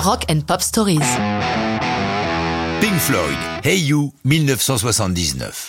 Rock and Pop Stories. Pink Floyd, Hey You, 1979.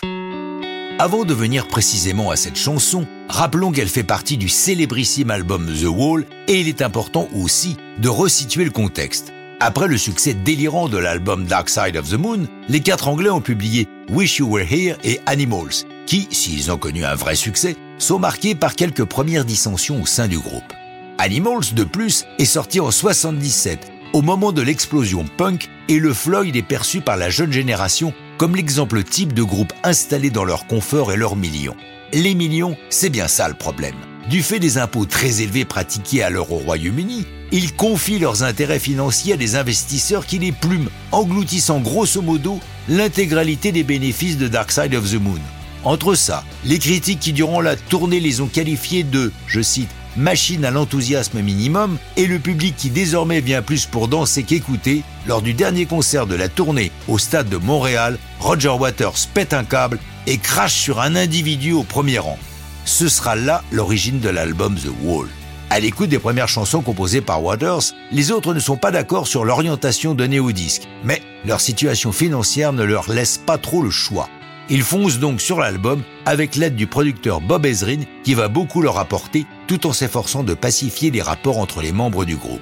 Avant de venir précisément à cette chanson, rappelons qu'elle fait partie du célébrissime album The Wall et il est important aussi de resituer le contexte. Après le succès délirant de l'album Dark Side of the Moon, les quatre Anglais ont publié Wish You Were Here et Animals, qui, s'ils ont connu un vrai succès, sont marqués par quelques premières dissensions au sein du groupe. Animals, de plus, est sorti en 77, au moment de l'explosion punk, et le Floyd est perçu par la jeune génération comme l'exemple type de groupe installé dans leur confort et leurs millions. Les millions, c'est bien ça le problème. Du fait des impôts très élevés pratiqués alors au Royaume-Uni, ils confient leurs intérêts financiers à des investisseurs qui les plument, engloutissant grosso modo l'intégralité des bénéfices de Dark Side of the Moon. Entre ça, les critiques qui durant la tournée les ont qualifiés de, je cite, machine à l'enthousiasme minimum, et le public qui désormais vient plus pour danser qu'écouter, lors du dernier concert de la tournée au stade de Montréal, Roger Waters pète un câble et crache sur un individu au premier rang. Ce sera là l'origine de l'album The Wall. À l'écoute des premières chansons composées par Waters, les autres ne sont pas d'accord sur l'orientation donnée au disque, mais leur situation financière ne leur laisse pas trop le choix. Ils foncent donc sur l'album avec l'aide du producteur Bob Ezrin qui va beaucoup leur apporter tout en s'efforçant de pacifier les rapports entre les membres du groupe.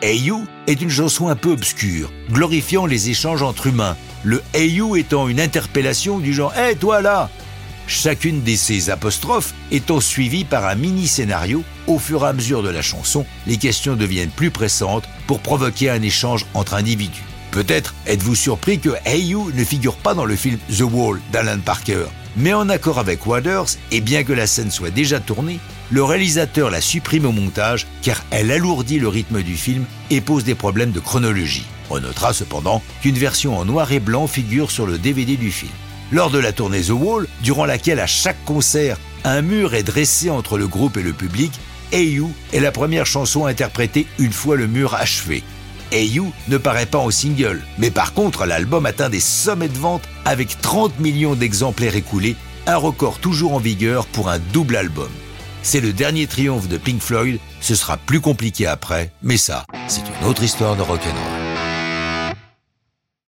Hey You est une chanson un peu obscure, glorifiant les échanges entre humains, le Hey You étant une interpellation du genre Hey toi là Chacune de ces apostrophes étant suivie par un mini-scénario, au fur et à mesure de la chanson, les questions deviennent plus pressantes pour provoquer un échange entre individus. Peut-être êtes-vous surpris que Hey You ne figure pas dans le film The Wall d'Alan Parker. Mais en accord avec Waters, et bien que la scène soit déjà tournée, le réalisateur la supprime au montage car elle alourdit le rythme du film et pose des problèmes de chronologie. On notera cependant qu'une version en noir et blanc figure sur le DVD du film. Lors de la tournée The Wall, durant laquelle à chaque concert, un mur est dressé entre le groupe et le public, Hey You est la première chanson interprétée une fois le mur achevé. Hey ne paraît pas en single, mais par contre l'album atteint des sommets de vente avec 30 millions d'exemplaires écoulés, un record toujours en vigueur pour un double album. C'est le dernier triomphe de Pink Floyd, ce sera plus compliqué après, mais ça, c'est une autre histoire de rock'n'roll.